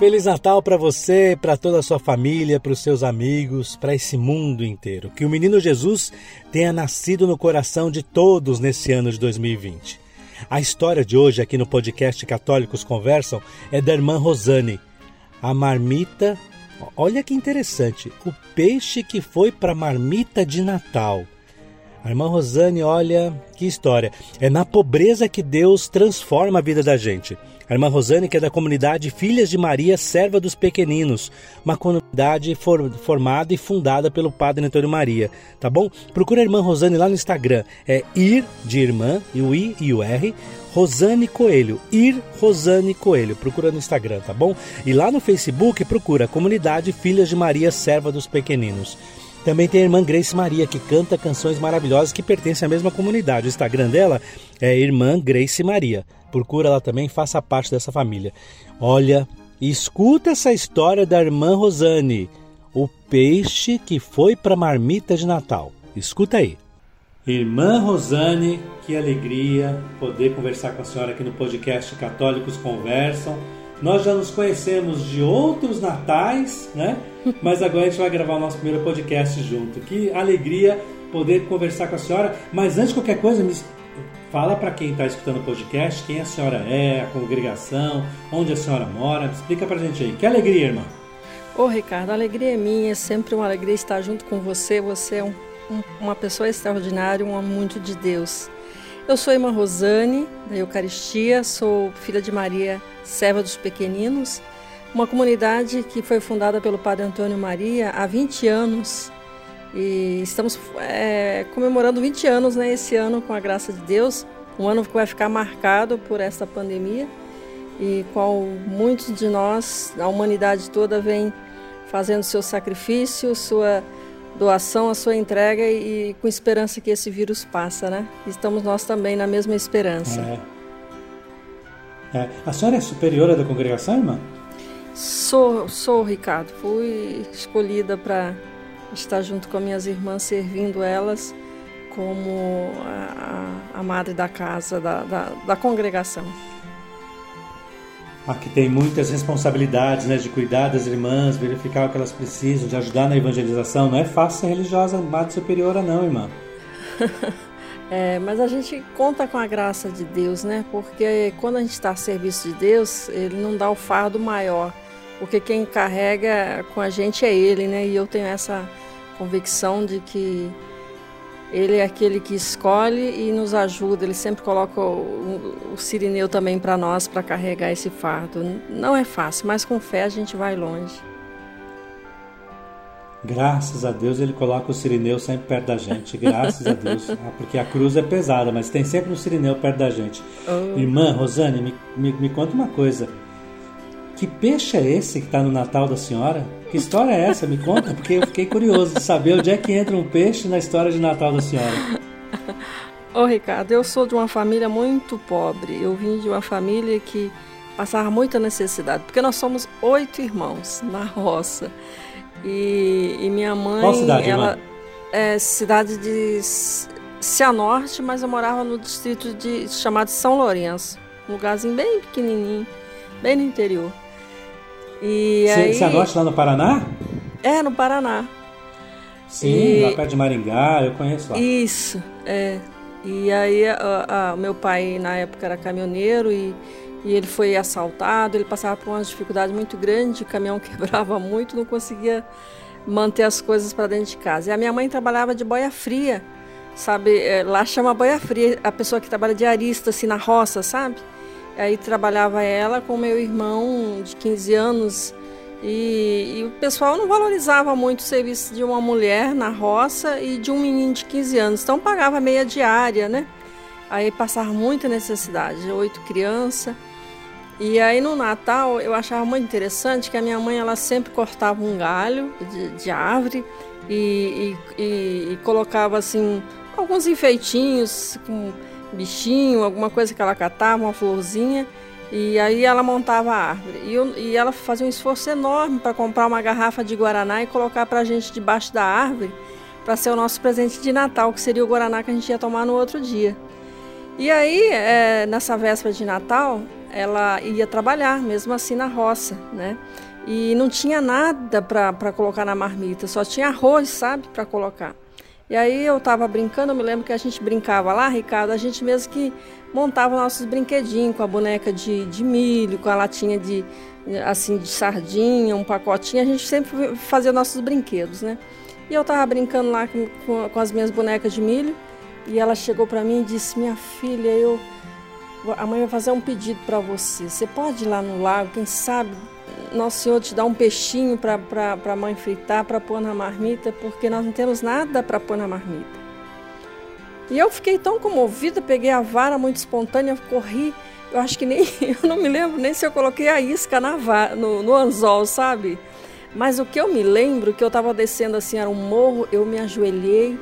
Feliz Natal para você, para toda a sua família, para os seus amigos, para esse mundo inteiro. Que o menino Jesus tenha nascido no coração de todos nesse ano de 2020. A história de hoje aqui no podcast Católicos Conversam é da irmã Rosane. A marmita, olha que interessante, o peixe que foi para a marmita de Natal. A irmã Rosane, olha que história. É na pobreza que Deus transforma a vida da gente. A irmã Rosane, que é da comunidade Filhas de Maria, Serva dos Pequeninos, uma comunidade for, formada e fundada pelo Padre Antônio Maria, tá bom? Procura a irmã Rosane lá no Instagram, é ir de irmã, e o I e o R, Rosane Coelho, ir Rosane Coelho, procura no Instagram, tá bom? E lá no Facebook procura Comunidade Filhas de Maria, Serva dos Pequeninos. Também tem a irmã Grace Maria, que canta canções maravilhosas que pertencem à mesma comunidade. O Instagram dela é Irmã Grace Maria. Procura ela também, faça parte dessa família. Olha, escuta essa história da irmã Rosane, o peixe que foi para a marmita de Natal. Escuta aí. Irmã Rosane, que alegria poder conversar com a senhora aqui no podcast Católicos Conversam. Nós já nos conhecemos de outros natais, né? Mas agora a gente vai gravar o nosso primeiro podcast junto. Que alegria poder conversar com a senhora. Mas antes de qualquer coisa, me fala para quem está escutando o podcast quem a senhora é, a congregação, onde a senhora mora. Explica para a gente aí. Que alegria, irmã. Ô Ricardo, a alegria é minha, é sempre uma alegria estar junto com você. Você é um, um, uma pessoa extraordinária, um homem muito de Deus. Eu sou irmã Rosane, da Eucaristia, sou filha de Maria, serva dos pequeninos, uma comunidade que foi fundada pelo Padre Antônio Maria há 20 anos. E estamos é, comemorando 20 anos né, esse ano, com a graça de Deus, um ano que vai ficar marcado por essa pandemia e qual muitos de nós, a humanidade toda, vem fazendo seu sacrifício, sua doação, a sua entrega e, e, com esperança que esse vírus passa, né? Estamos nós também na mesma esperança. É. É. A senhora é superiora da congregação, irmã? Sou, sou, Ricardo. Fui escolhida para estar junto com minhas irmãs, servindo elas como a, a madre da casa, da, da, da congregação. Aqui tem muitas responsabilidades, né, de cuidar das irmãs, verificar o que elas precisam, de ajudar na evangelização. Não é fácil ser religiosa, madre superiora, não, irmã. é, mas a gente conta com a graça de Deus, né? Porque quando a gente está a serviço de Deus, Ele não dá o fardo maior, porque quem carrega com a gente é Ele, né? E eu tenho essa convicção de que ele é aquele que escolhe e nos ajuda. Ele sempre coloca o, o Sirineu também para nós, para carregar esse fardo. Não é fácil, mas com fé a gente vai longe. Graças a Deus ele coloca o Sirineu sempre perto da gente. Graças a Deus. Ah, porque a cruz é pesada, mas tem sempre um Sirineu perto da gente. Oh. Irmã Rosane, me, me, me conta uma coisa. Que peixe é esse que está no Natal da senhora? Que história é essa? Me conta, porque eu fiquei curioso de saber onde é que entra um peixe na história de Natal da senhora. Ô Ricardo, eu sou de uma família muito pobre. Eu vim de uma família que passava muita necessidade, porque nós somos oito irmãos na roça. E, e minha mãe. Qual cidade, ela irmã? é cidade de Cianorte, mas eu morava no distrito de chamado São Lourenço, um lugarzinho bem pequenininho, bem no interior. E Você, aí... Cianorte lá no Paraná? É, no Paraná. Sim, e... lá perto de Maringá, eu conheço lá. Isso, é. E aí o meu pai na época era caminhoneiro e, e ele foi assaltado, ele passava por uma dificuldade muito grande, o caminhão quebrava muito, não conseguia manter as coisas para dentro de casa. E a minha mãe trabalhava de boia fria, sabe? É, lá chama boia fria, a pessoa que trabalha de arista, assim, na roça, sabe? Aí trabalhava ela com meu irmão de 15 anos e, e, o pessoal não valorizava muito o serviço de uma mulher na roça e de um menino de 15 anos. Então pagava meia diária, né? Aí passava muita necessidade, oito crianças. E aí no Natal eu achava muito interessante que a minha mãe ela sempre cortava um galho de, de árvore e, e, e, colocava assim alguns enfeitinhos com bichinho, alguma coisa que ela catava, uma florzinha, e aí ela montava a árvore. E, eu, e ela fazia um esforço enorme para comprar uma garrafa de guaraná e colocar para a gente debaixo da árvore, para ser o nosso presente de Natal, que seria o guaraná que a gente ia tomar no outro dia. E aí, é, nessa véspera de Natal, ela ia trabalhar, mesmo assim na roça, né? E não tinha nada para colocar na marmita, só tinha arroz, sabe, para colocar. E aí eu estava brincando, eu me lembro que a gente brincava lá, Ricardo, a gente mesmo que montava nossos brinquedinhos com a boneca de, de milho, com a latinha de assim de sardinha, um pacotinho, a gente sempre fazia nossos brinquedos, né? E eu estava brincando lá com, com, com, as minhas bonecas de milho e ela chegou para mim e disse: Minha filha, eu a mãe vai fazer um pedido para você. Você pode ir lá no lago, quem sabe nosso Senhor te dá um peixinho para a mãe fritar, para pôr na marmita, porque nós não temos nada para pôr na marmita. E eu fiquei tão comovida, peguei a vara muito espontânea, corri. Eu acho que nem, eu não me lembro nem se eu coloquei a isca na vara, no, no anzol, sabe? Mas o que eu me lembro, que eu estava descendo assim, era um morro, eu me ajoelhei,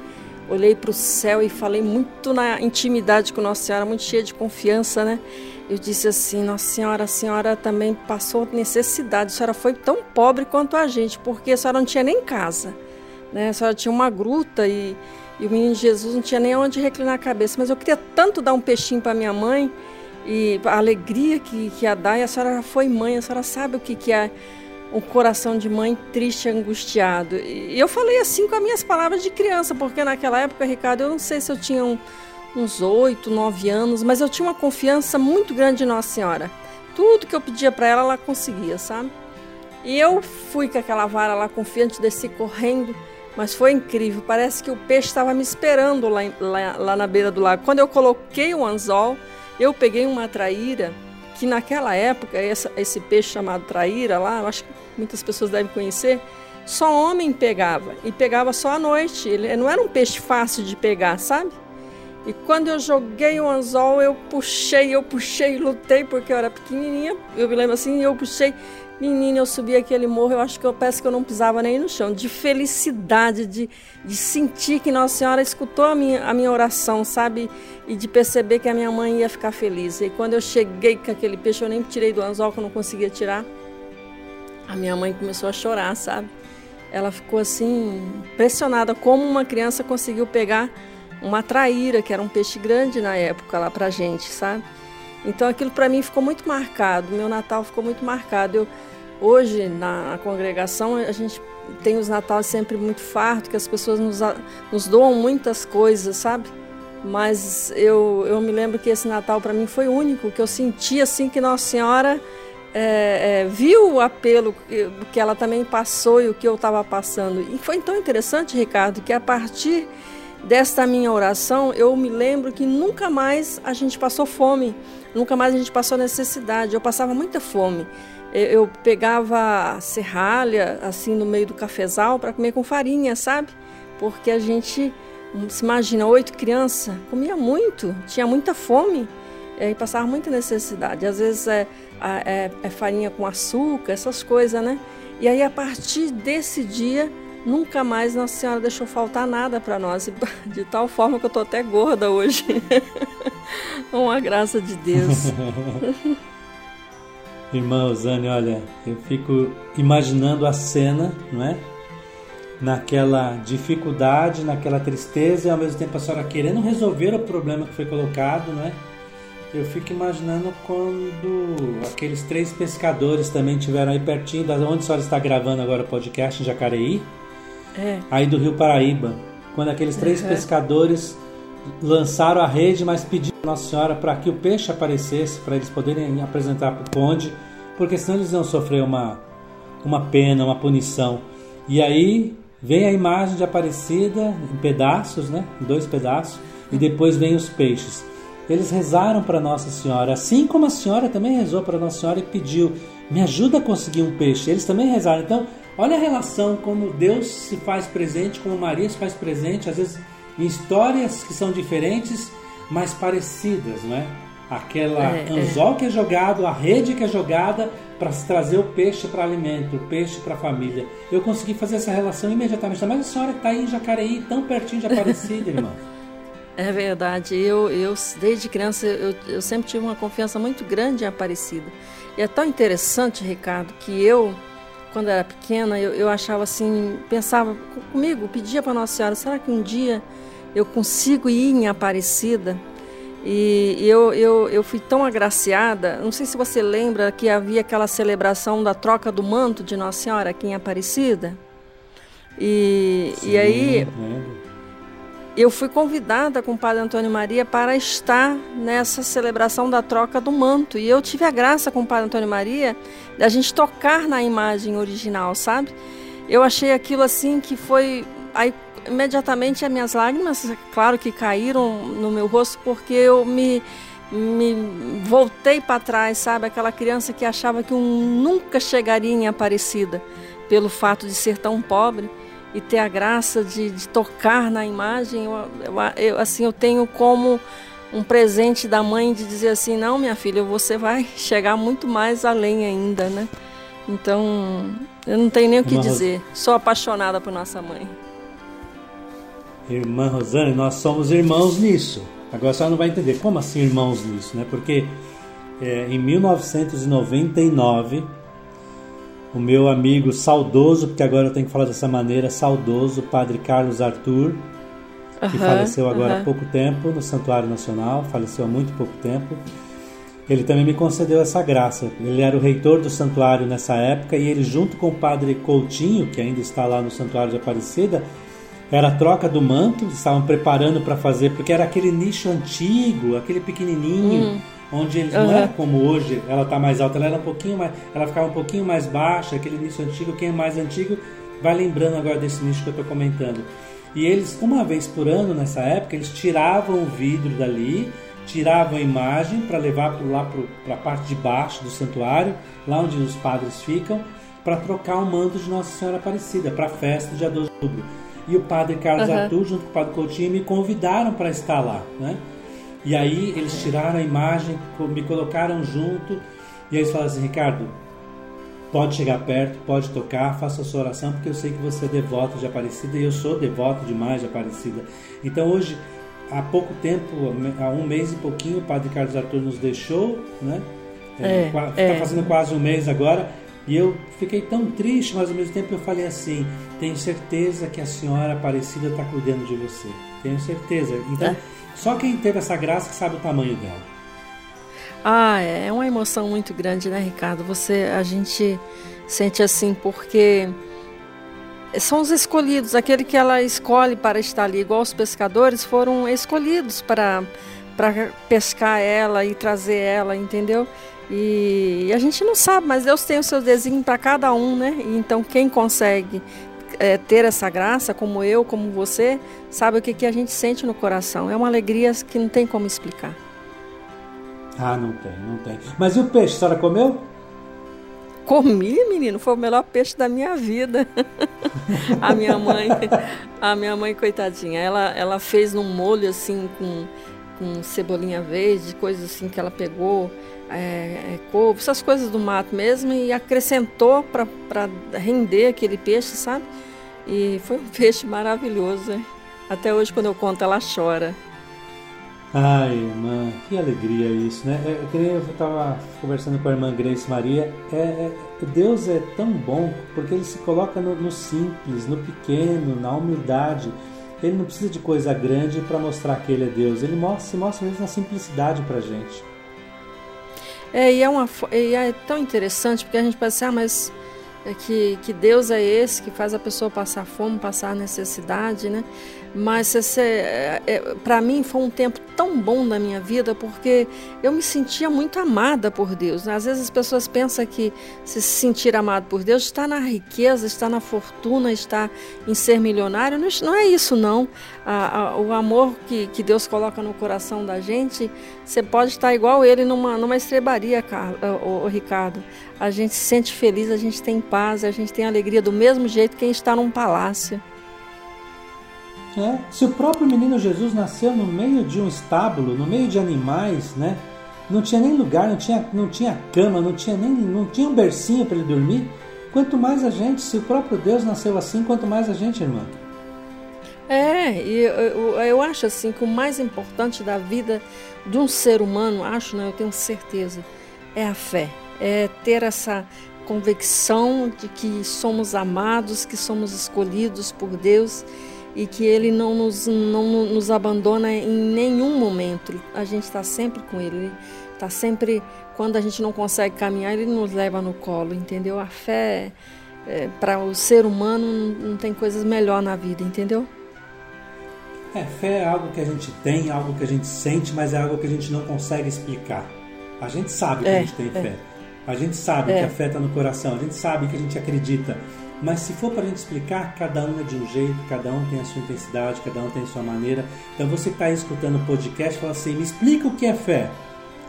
olhei para o céu e falei muito na intimidade com Nossa Senhora, muito cheia de confiança, né? Eu disse assim, Nossa Senhora, a senhora também passou necessidade, a senhora foi tão pobre quanto a gente, porque a senhora não tinha nem casa, né? A senhora tinha uma gruta e, e o menino Jesus não tinha nem onde reclinar a cabeça, mas eu queria tanto dar um peixinho para minha mãe e a alegria que, que ia dar, e a senhora foi mãe, a senhora sabe o que, que é um coração de mãe triste, angustiado. E eu falei assim com as minhas palavras de criança, porque naquela época, Ricardo, eu não sei se eu tinha um uns oito, nove anos, mas eu tinha uma confiança muito grande em Nossa Senhora. Tudo que eu pedia para ela, ela conseguia, sabe? E eu fui com aquela vara lá confiante, desci correndo, mas foi incrível. Parece que o peixe estava me esperando lá, lá, lá, na beira do lago. Quando eu coloquei o anzol, eu peguei uma traíra, que naquela época, essa, esse peixe chamado traíra lá, eu acho que muitas pessoas devem conhecer, só homem pegava. E pegava só à noite. Ele não era um peixe fácil de pegar, sabe? E quando eu joguei o anzol, eu puxei, eu puxei, lutei, porque eu era pequenininha. Eu me lembro assim, eu puxei. Menina, eu subi aquele morro, eu acho que eu peço que eu não pisava nem no chão, de felicidade, de, de sentir que Nossa Senhora escutou a minha, a minha oração, sabe? E de perceber que a minha mãe ia ficar feliz. E quando eu cheguei com aquele peixe, eu nem tirei do anzol, que eu não conseguia tirar. A minha mãe começou a chorar, sabe? Ela ficou assim, impressionada como uma criança conseguiu pegar uma traíra, que era um peixe grande na época lá pra gente, sabe? Então aquilo para mim ficou muito marcado, meu Natal ficou muito marcado. Eu, hoje na congregação a gente tem os natais sempre muito farto, que as pessoas nos, nos doam muitas coisas, sabe? Mas eu, eu me lembro que esse Natal para mim foi único, que eu senti assim que Nossa Senhora é, é, viu o apelo que, que ela também passou e o que eu estava passando. E foi tão interessante, Ricardo, que a partir desta minha oração, eu me lembro que nunca mais a gente passou fome, nunca mais a gente passou necessidade. Eu passava muita fome. Eu pegava serralha assim no meio do cafezal para comer com farinha, sabe? Porque a gente, se imagina, oito crianças, comia muito, tinha muita fome e passava muita necessidade. Às vezes é, é, é farinha com açúcar, essas coisas, né? E aí a partir desse dia Nunca mais Nossa Senhora deixou faltar nada para nós, de tal forma que eu tô até gorda hoje. Uma graça de Deus. Irmã Osane, olha, eu fico imaginando a cena, não é? Naquela dificuldade, naquela tristeza e ao mesmo tempo a senhora querendo resolver o problema que foi colocado, não é? Eu fico imaginando quando aqueles três pescadores também tiveram aí pertinho da onde a senhora está gravando agora o podcast em Jacareí, é. aí do Rio Paraíba, quando aqueles três uhum. pescadores lançaram a rede, mas pediram a Nossa Senhora para que o peixe aparecesse, para eles poderem apresentar para o conde, porque senão eles iam sofrer uma, uma pena, uma punição. E aí vem a imagem de Aparecida em pedaços, né? em dois pedaços, e depois vem os peixes. Eles rezaram para Nossa Senhora, assim como a senhora também rezou para Nossa Senhora e pediu: me ajuda a conseguir um peixe. Eles também rezaram. Então, Olha a relação como Deus se faz presente, como Maria se faz presente, às vezes em histórias que são diferentes, mas parecidas, não é? Aquela é, é. anzol é. que é jogado, a rede que é jogada para se trazer o peixe para alimento, o peixe para a família. Eu consegui fazer essa relação imediatamente. Mas a senhora está aí em Jacareí, tão pertinho de Aparecida, irmã. É verdade. Eu, eu desde criança, eu, eu sempre tive uma confiança muito grande em Aparecida. E é tão interessante, Ricardo, que eu quando era pequena, eu, eu achava assim, pensava comigo, pedia para Nossa Senhora, será que um dia eu consigo ir em Aparecida? E eu, eu, eu fui tão agraciada, não sei se você lembra que havia aquela celebração da troca do manto de Nossa Senhora aqui em Aparecida. E, Sim, e aí eu fui convidada com o Padre Antônio Maria para estar nessa celebração da troca do manto. E eu tive a graça com o Padre Antônio Maria da gente tocar na imagem original, sabe? Eu achei aquilo assim que foi. Aí imediatamente as minhas lágrimas, claro que caíram no meu rosto, porque eu me, me voltei para trás, sabe? Aquela criança que achava que um nunca chegaria em Aparecida, pelo fato de ser tão pobre e ter a graça de, de tocar na imagem. Eu, eu, eu, assim, eu tenho como um presente da mãe de dizer assim: não, minha filha, você vai chegar muito mais além ainda, né? Então, eu não tenho nem o que dizer. Sou apaixonada por nossa mãe. Irmã Rosane, nós somos irmãos nisso. Agora a senhora não vai entender como assim irmãos nisso, né? Porque é, em 1999, o meu amigo saudoso, porque agora eu tenho que falar dessa maneira, saudoso, Padre Carlos Arthur, que uhum, faleceu agora uhum. há pouco tempo no Santuário Nacional, faleceu há muito pouco tempo. Ele também me concedeu essa graça. Ele era o reitor do santuário nessa época e ele, junto com o Padre Coutinho, que ainda está lá no Santuário de Aparecida, era a troca do manto, estavam preparando para fazer, porque era aquele nicho antigo, aquele pequenininho, hum. onde eles uhum. não era como hoje, ela está mais alta, ela era um pouquinho mais, ela ficava um pouquinho mais baixa, aquele nicho antigo, quem é mais antigo vai lembrando agora desse nicho que eu estou comentando. E eles, uma vez por ano nessa época, eles tiravam o vidro dali, tiravam a imagem para levar para lá para a parte de baixo do santuário, lá onde os padres ficam, para trocar o manto de Nossa Senhora Aparecida, para a festa de 12 de outubro e o padre Carlos uhum. Arthur, junto com o padre Coutinho, me convidaram para estar lá, né? E aí eles tiraram a imagem, me colocaram junto, e aí eles falaram assim, Ricardo, pode chegar perto, pode tocar, faça a sua oração, porque eu sei que você é devoto de Aparecida e eu sou devoto demais de Aparecida. Então hoje, há pouco tempo, há um mês e pouquinho, o padre Carlos Arthur nos deixou, né? Está é, é, é. fazendo quase um mês agora, e eu fiquei tão triste, mas ao mesmo tempo eu falei assim: tenho certeza que a senhora Aparecida está cuidando de você. Tenho certeza. Então, é. só quem teve essa graça sabe o tamanho dela. Ah, é, é uma emoção muito grande, né, Ricardo? Você, a gente sente assim porque são os escolhidos, aquele que ela escolhe para estar ali, igual os pescadores foram escolhidos para para pescar ela e trazer ela, entendeu? E a gente não sabe, mas Deus tem o seu desenho para cada um, né? Então quem consegue é, ter essa graça, como eu, como você, sabe o que, que a gente sente no coração. É uma alegria que não tem como explicar. Ah, não tem, não tem. Mas e o peixe, a senhora comeu? Comi, menino, foi o melhor peixe da minha vida. a minha mãe, a minha mãe, coitadinha, ela, ela fez num molho assim com, com cebolinha verde, coisas assim que ela pegou é, é, couve, essas coisas do mato mesmo, e acrescentou para render aquele peixe, sabe? E foi um peixe maravilhoso. Hein? Até hoje, quando eu conto, ela chora. Ai, irmã, que alegria isso, né? É, eu estava conversando com a irmã Grace Maria. É, é, Deus é tão bom porque ele se coloca no, no simples, no pequeno, na humildade. Ele não precisa de coisa grande para mostrar que ele é Deus. Ele mostra, se mostra mesmo na simplicidade para gente. É, e é, uma, e é tão interessante porque a gente pensa, ah, mas é que, que Deus é esse que faz a pessoa passar fome, passar necessidade, né? Mas é, é, para mim foi um tempo tão bom na minha vida porque eu me sentia muito amada por Deus. Às vezes as pessoas pensam que se sentir amado por Deus está na riqueza, está na fortuna, está em ser milionário. Não, é isso, não. A, a, o amor que, que Deus coloca no coração da gente, você pode estar igual ele numa, numa estrebaria, o Ricardo. A gente se sente feliz, a gente tem paz, a gente tem alegria do mesmo jeito que quem está num palácio. É, se o próprio menino Jesus nasceu no meio de um estábulo, no meio de animais, né? Não tinha nem lugar, não tinha, não tinha cama, não tinha nem não tinha um bercinho para ele dormir. Quanto mais a gente, se o próprio Deus nasceu assim, quanto mais a gente, irmã. É, e eu, eu, acho assim que o mais importante da vida de um ser humano, acho, não, eu tenho certeza, é a fé. É ter essa convicção de que somos amados, que somos escolhidos por Deus e que Ele não nos, não nos abandona em nenhum momento. A gente está sempre com Ele. Está sempre, quando a gente não consegue caminhar, Ele nos leva no colo, entendeu? A fé, é, para o ser humano, não tem coisas melhor na vida, entendeu? É, fé é algo que a gente tem, algo que a gente sente, mas é algo que a gente não consegue explicar. A gente sabe que é, a gente tem é. fé. A gente sabe é. que a fé está no coração, a gente sabe que a gente acredita. Mas se for para a gente explicar, cada um é de um jeito, cada um tem a sua intensidade, cada um tem a sua maneira. Então você que está escutando o podcast, fala assim: me explica o que é fé.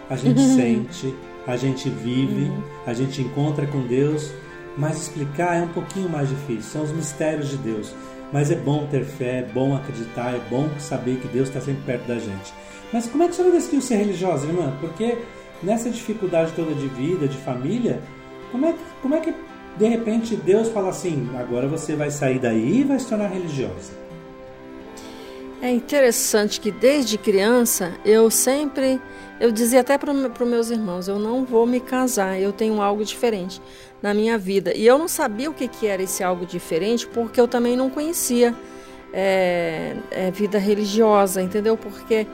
A gente uhum. sente, a gente vive, uhum. a gente encontra com Deus, mas explicar é um pouquinho mais difícil. São os mistérios de Deus. Mas é bom ter fé, é bom acreditar, é bom saber que Deus está sempre perto da gente. Mas como é que a senhora decidiu ser religiosa, irmã? Porque nessa dificuldade toda de vida, de família, como é, como é que de repente Deus fala assim: agora você vai sair daí e vai se tornar religiosa? É interessante que desde criança eu sempre, eu dizia até para meus irmãos, eu não vou me casar, eu tenho algo diferente na minha vida. E eu não sabia o que, que era esse algo diferente porque eu também não conhecia é, é, vida religiosa, entendeu? Porque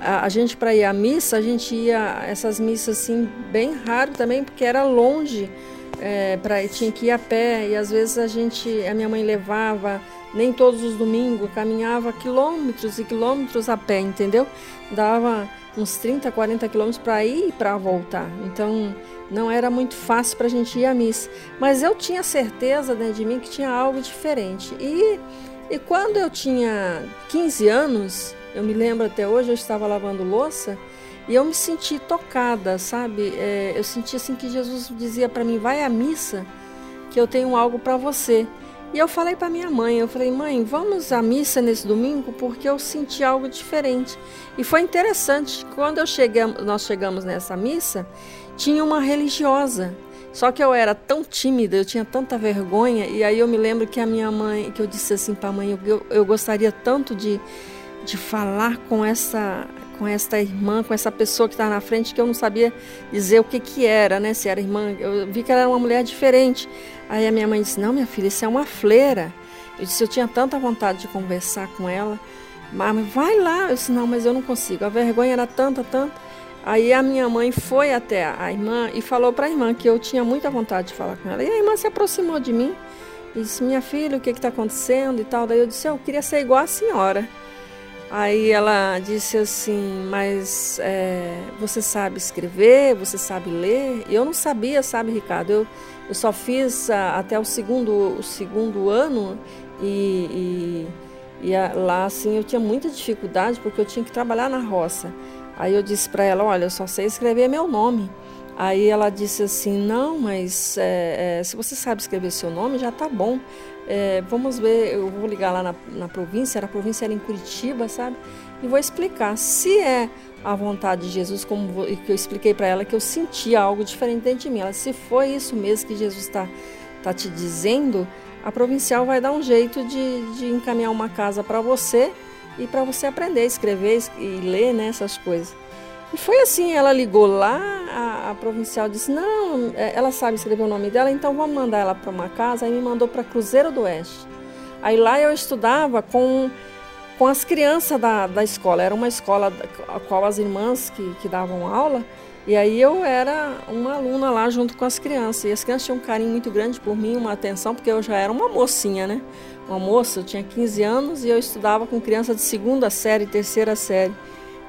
a, a gente para ir à missa, a gente ia essas missas assim bem raro também porque era longe. É, para tinha que ir a pé e às vezes a gente a minha mãe levava nem todos os domingos caminhava quilômetros e quilômetros a pé entendeu dava uns 30 40 quilômetros para ir e para voltar então não era muito fácil para a gente ir à missa. Mas eu tinha certeza dentro de mim que tinha algo diferente. E, e quando eu tinha 15 anos, eu me lembro até hoje, eu estava lavando louça e eu me senti tocada, sabe? É, eu senti assim que Jesus dizia para mim: vai à missa, que eu tenho algo para você. E eu falei para minha mãe, eu falei, mãe, vamos à missa nesse domingo porque eu senti algo diferente. E foi interessante, quando eu cheguei, nós chegamos nessa missa, tinha uma religiosa. Só que eu era tão tímida, eu tinha tanta vergonha, e aí eu me lembro que a minha mãe, que eu disse assim para a mãe, eu, eu gostaria tanto de, de falar com essa com esta irmã, com essa pessoa que está na frente, que eu não sabia dizer o que que era, né? Se era irmã, eu vi que ela era uma mulher diferente. Aí a minha mãe disse: "Não, minha filha, isso é uma fleira". Eu disse: "Eu tinha tanta vontade de conversar com ela, mas vai lá". Eu disse: "Não, mas eu não consigo. A vergonha era tanta, tanta". Aí a minha mãe foi até a irmã e falou para a irmã que eu tinha muita vontade de falar com ela. E a irmã se aproximou de mim e disse: Minha filha, o que está acontecendo e tal. Daí eu disse: Eu queria ser igual a senhora. Aí ela disse assim: Mas é, você sabe escrever, você sabe ler? E eu não sabia, sabe, Ricardo? Eu, eu só fiz a, até o segundo, o segundo ano e, e, e a, lá assim eu tinha muita dificuldade porque eu tinha que trabalhar na roça. Aí eu disse para ela, olha, eu só sei escrever meu nome. Aí ela disse assim, não, mas é, é, se você sabe escrever seu nome, já tá bom. É, vamos ver, eu vou ligar lá na, na província, a província era em Curitiba, sabe? E vou explicar. Se é a vontade de Jesus, como que eu expliquei para ela, que eu sentia algo diferente dentro de mim. Ela, se foi isso mesmo que Jesus está tá te dizendo, a provincial vai dar um jeito de, de encaminhar uma casa para você e para você aprender a escrever e ler né, essas coisas. E foi assim, ela ligou lá, a, a, provincial disse, não, é, ela sabe escrever o nome dela, então vamos mandar ela para uma casa, aí me mandou para Cruzeiro do Oeste. Aí lá eu estudava com, com as crianças da, da escola, era uma escola a qual as irmãs que, que davam aula, e aí eu era uma aluna lá junto com as crianças, e as crianças tinham um carinho muito grande por mim, uma atenção, porque eu já era uma mocinha, né? uma moça, eu tinha 15 anos e eu estudava com criança de segunda série, terceira série.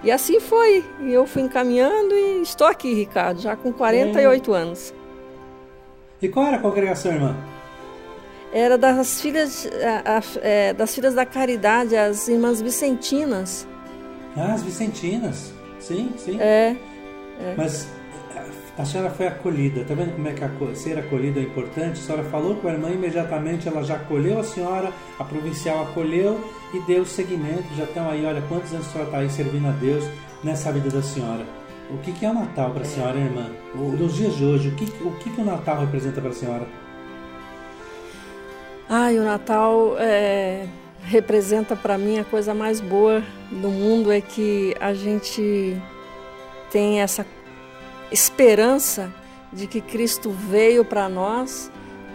E assim foi. E eu fui encaminhando e estou aqui, Ricardo, já com 48 é. anos. E qual era a congregação, irmã? Era das filhas, a, a, é, das filhas da caridade, as irmãs Vicentinas. Ah, as Vicentinas. Sim, sim. É. é. Mas a senhora foi acolhida. Está vendo como é que ser acolhida é importante? A senhora falou com a irmã, imediatamente ela já acolheu a senhora, a provincial acolheu e deu seguimento. Já estão aí, olha, quantos anos a senhora está aí servindo a Deus nessa vida da senhora? O que, que é o Natal para a senhora, irmã? Nos dias de hoje, o que, o que, que o Natal representa para a senhora? Ai, o Natal é, representa para mim a coisa mais boa do mundo é que a gente tem essa esperança de que Cristo veio para nós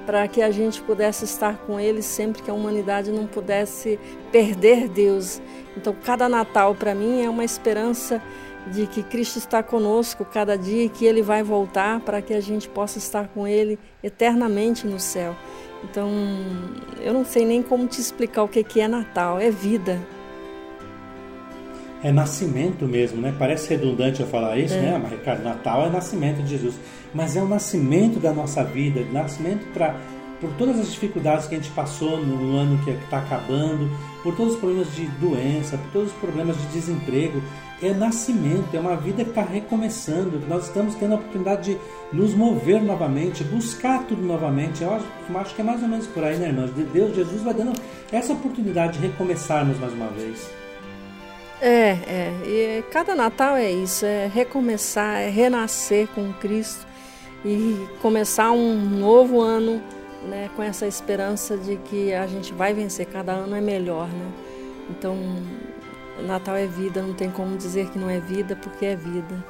para que a gente pudesse estar com Ele sempre que a humanidade não pudesse perder Deus. Então, cada Natal para mim é uma esperança de que Cristo está conosco cada dia e que Ele vai voltar para que a gente possa estar com Ele eternamente no céu. Então, eu não sei nem como te explicar o que é Natal, é vida. É nascimento mesmo, né? Parece redundante eu falar isso, é. né? Mas, Ricardo, Natal é nascimento de Jesus. Mas é o nascimento da nossa vida, nascimento para por todas as dificuldades que a gente passou no ano que está acabando, por todos os problemas de doença, por todos os problemas de desemprego. É nascimento, é uma vida que está recomeçando, que nós estamos tendo a oportunidade de nos mover novamente, buscar tudo novamente. Eu acho, eu acho que é mais ou menos por aí, né, irmãos? Deus, Jesus vai dando essa oportunidade de recomeçarmos mais uma vez. É, é. E cada Natal é isso, é recomeçar, é renascer com Cristo e começar um novo ano né, com essa esperança de que a gente vai vencer, cada ano é melhor, né? Então, Natal é vida, não tem como dizer que não é vida, porque é vida.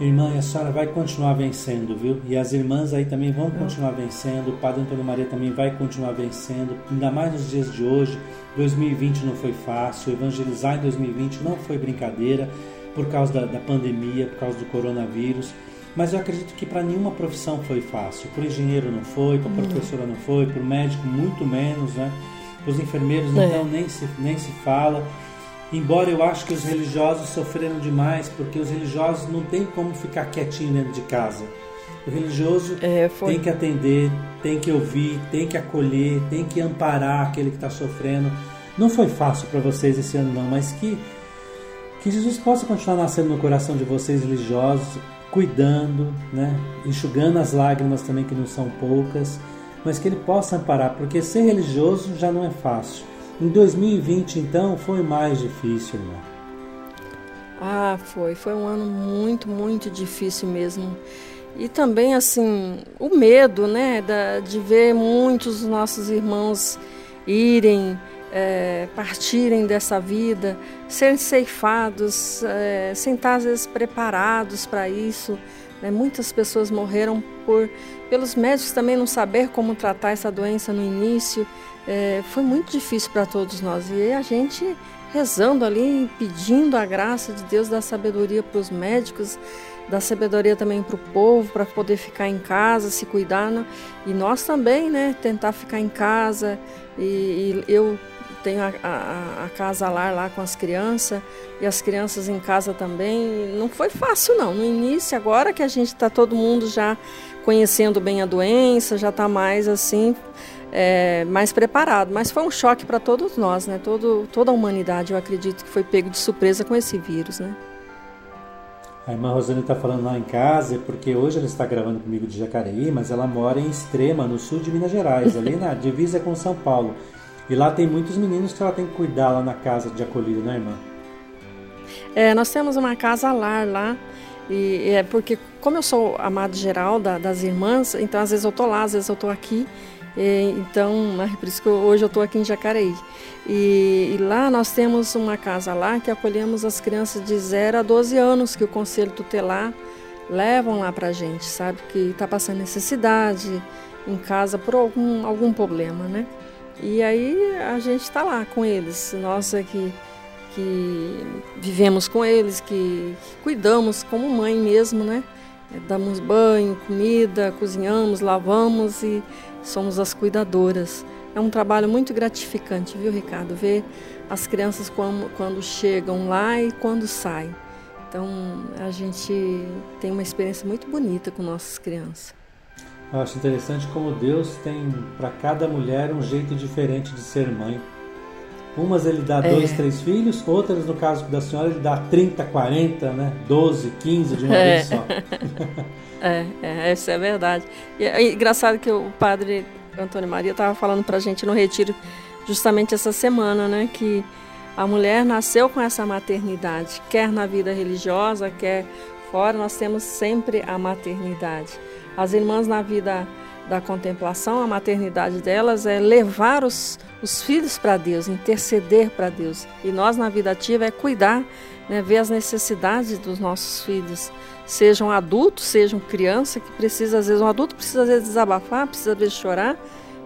Irmã, a senhora vai continuar vencendo, viu? E as irmãs aí também vão continuar vencendo, o Padre Antônio Maria também vai continuar vencendo, ainda mais nos dias de hoje. 2020 não foi fácil, evangelizar em 2020 não foi brincadeira, por causa da, da pandemia, por causa do coronavírus. Mas eu acredito que para nenhuma profissão foi fácil. Para o engenheiro não foi, para a professora não foi, para o médico muito menos, né? Para os enfermeiros é. então nem se, nem se fala. Embora eu acho que os religiosos sofreram demais, porque os religiosos não tem como ficar quietinho dentro de casa. O religioso é, tem que atender, tem que ouvir, tem que acolher, tem que amparar aquele que está sofrendo. Não foi fácil para vocês esse ano não, mas que que Jesus possa continuar nascendo no coração de vocês religiosos, cuidando, né? enxugando as lágrimas também, que não são poucas, mas que ele possa amparar, porque ser religioso já não é fácil. Em 2020, então, foi mais difícil, irmão. Ah, foi. Foi um ano muito, muito difícil mesmo. E também, assim, o medo, né, da, de ver muitos dos nossos irmãos irem é, partirem dessa vida, serem ceifados, é, sem estar às vezes preparados para isso. Né? Muitas pessoas morreram por pelos médicos também não saber como tratar essa doença no início. É, foi muito difícil para todos nós e a gente rezando ali, pedindo a graça de Deus da sabedoria para os médicos, da sabedoria também para o povo, para poder ficar em casa, se cuidar. Né? E nós também, né? Tentar ficar em casa. E, e eu tenho a, a, a, casa lá, lá com as crianças e as crianças em casa também. Não foi fácil não. No início, agora que a gente está todo mundo já conhecendo bem a doença, já está mais assim, é, mais preparado. Mas foi um choque para todos nós, né? Todo, toda a humanidade, eu acredito que foi pego de surpresa com esse vírus, né? A irmã Rosane está falando lá em casa, porque hoje ela está gravando comigo de Jacareí, mas ela mora em Extrema, no sul de Minas Gerais, ali na divisa com São Paulo. E lá tem muitos meninos que ela tem que cuidar lá na casa de acolhida, né, irmã? É, nós temos uma casa lar lá. E é porque, como eu sou amado geral da, das irmãs, então às vezes eu tô lá, às vezes eu tô aqui. E, então, é por isso que eu, hoje eu estou aqui em Jacareí. E, e, lá nós temos uma casa lá que acolhemos as crianças de 0 a 12 anos, que o Conselho Tutelar levam lá para a gente, sabe? Que está passando necessidade em casa por algum, algum problema, né? E aí a gente está lá com eles, nós que, que vivemos com eles, que, que cuidamos como mãe mesmo, né? É, damos banho, comida, cozinhamos, lavamos e somos as cuidadoras. É um trabalho muito gratificante, viu, Ricardo? Ver as crianças quando, quando chegam lá e quando saem. Então, a gente tem uma experiência muito bonita com nossas crianças. Eu acho interessante como Deus tem para cada mulher um jeito diferente de ser mãe. Umas ele dá é. dois, três filhos, outras, no caso da senhora, ele dá 30, 40, né? 12, 15 de uma é. vez só. é, é, isso é verdade. E é engraçado que o padre Antônio Maria estava falando para a gente no retiro justamente essa semana, né? Que a mulher nasceu com essa maternidade, quer na vida religiosa, quer fora, nós temos sempre a maternidade. As irmãs na vida da contemplação, a maternidade delas é levar os, os filhos para Deus, interceder para Deus. E nós na vida ativa é cuidar, né, ver as necessidades dos nossos filhos, sejam adultos, sejam criança, que precisa, às vezes, um adulto precisa, às vezes, desabafar, precisa, às vezes, chorar,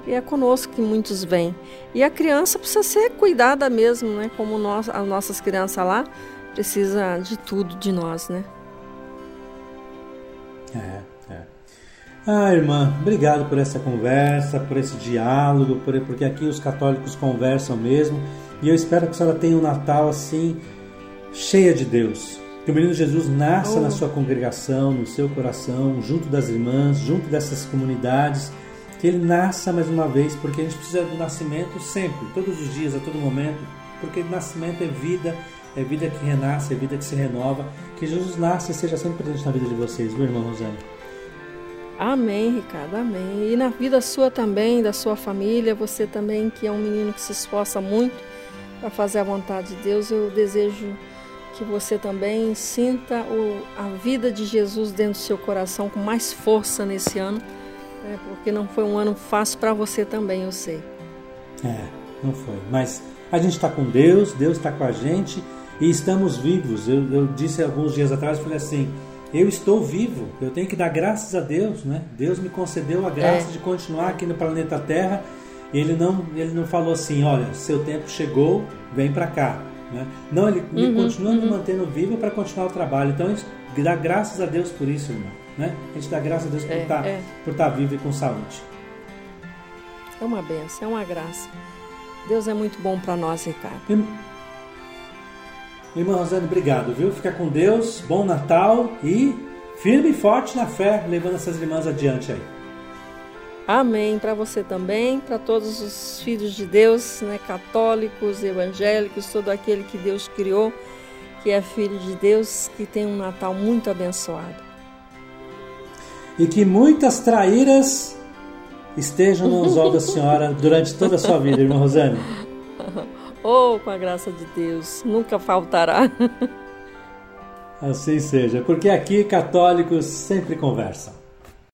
e é conosco que muitos vêm. E a criança precisa ser cuidada mesmo, né? Como nós, as nossas crianças lá, precisa de tudo de nós, né? É, é. Ah, irmã, obrigado por essa conversa, por esse diálogo, por, porque aqui os católicos conversam mesmo. E eu espero que a senhora tenha um Natal assim, cheia de Deus. Que o menino Jesus nasça oh. na sua congregação, no seu coração, junto das irmãs, junto dessas comunidades. Que ele nasça mais uma vez, porque a gente precisa do nascimento sempre, todos os dias, a todo momento. Porque nascimento é vida, é vida que renasce, é vida que se renova. Que Jesus nasça e seja sempre presente na vida de vocês, viu, irmão Rosane? Amém, Ricardo, amém. E na vida sua também, da sua família, você também, que é um menino que se esforça muito para fazer a vontade de Deus, eu desejo que você também sinta o, a vida de Jesus dentro do seu coração com mais força nesse ano, né, porque não foi um ano fácil para você também, eu sei. É, não foi. Mas a gente está com Deus, Deus está com a gente e estamos vivos. Eu, eu disse alguns dias atrás, falei assim, eu estou vivo, eu tenho que dar graças a Deus, né? Deus me concedeu a graça é. de continuar aqui no planeta Terra. Ele não, ele não falou assim, olha, seu tempo chegou, vem para cá. Né? Não, ele, uhum, ele continua uhum. me mantendo vivo para continuar o trabalho. Então, a gente dá graças a Deus por isso, irmão. Né? A gente dá graças a Deus por, é, estar, tá, é. por estar tá vivo e com saúde. É uma benção, é uma graça. Deus é muito bom para nós, Ricardo. Irmã Rosane, obrigado, viu? Fica com Deus, bom Natal e firme e forte na fé, levando essas irmãs adiante aí. Amém. Para você também, para todos os filhos de Deus, né, católicos, evangélicos, todo aquele que Deus criou, que é filho de Deus, que tem um Natal muito abençoado. E que muitas traíras estejam no anzol da senhora durante toda a sua vida, irmã Rosane. Oh, com a graça de Deus, nunca faltará. Assim seja, porque aqui católicos sempre conversam.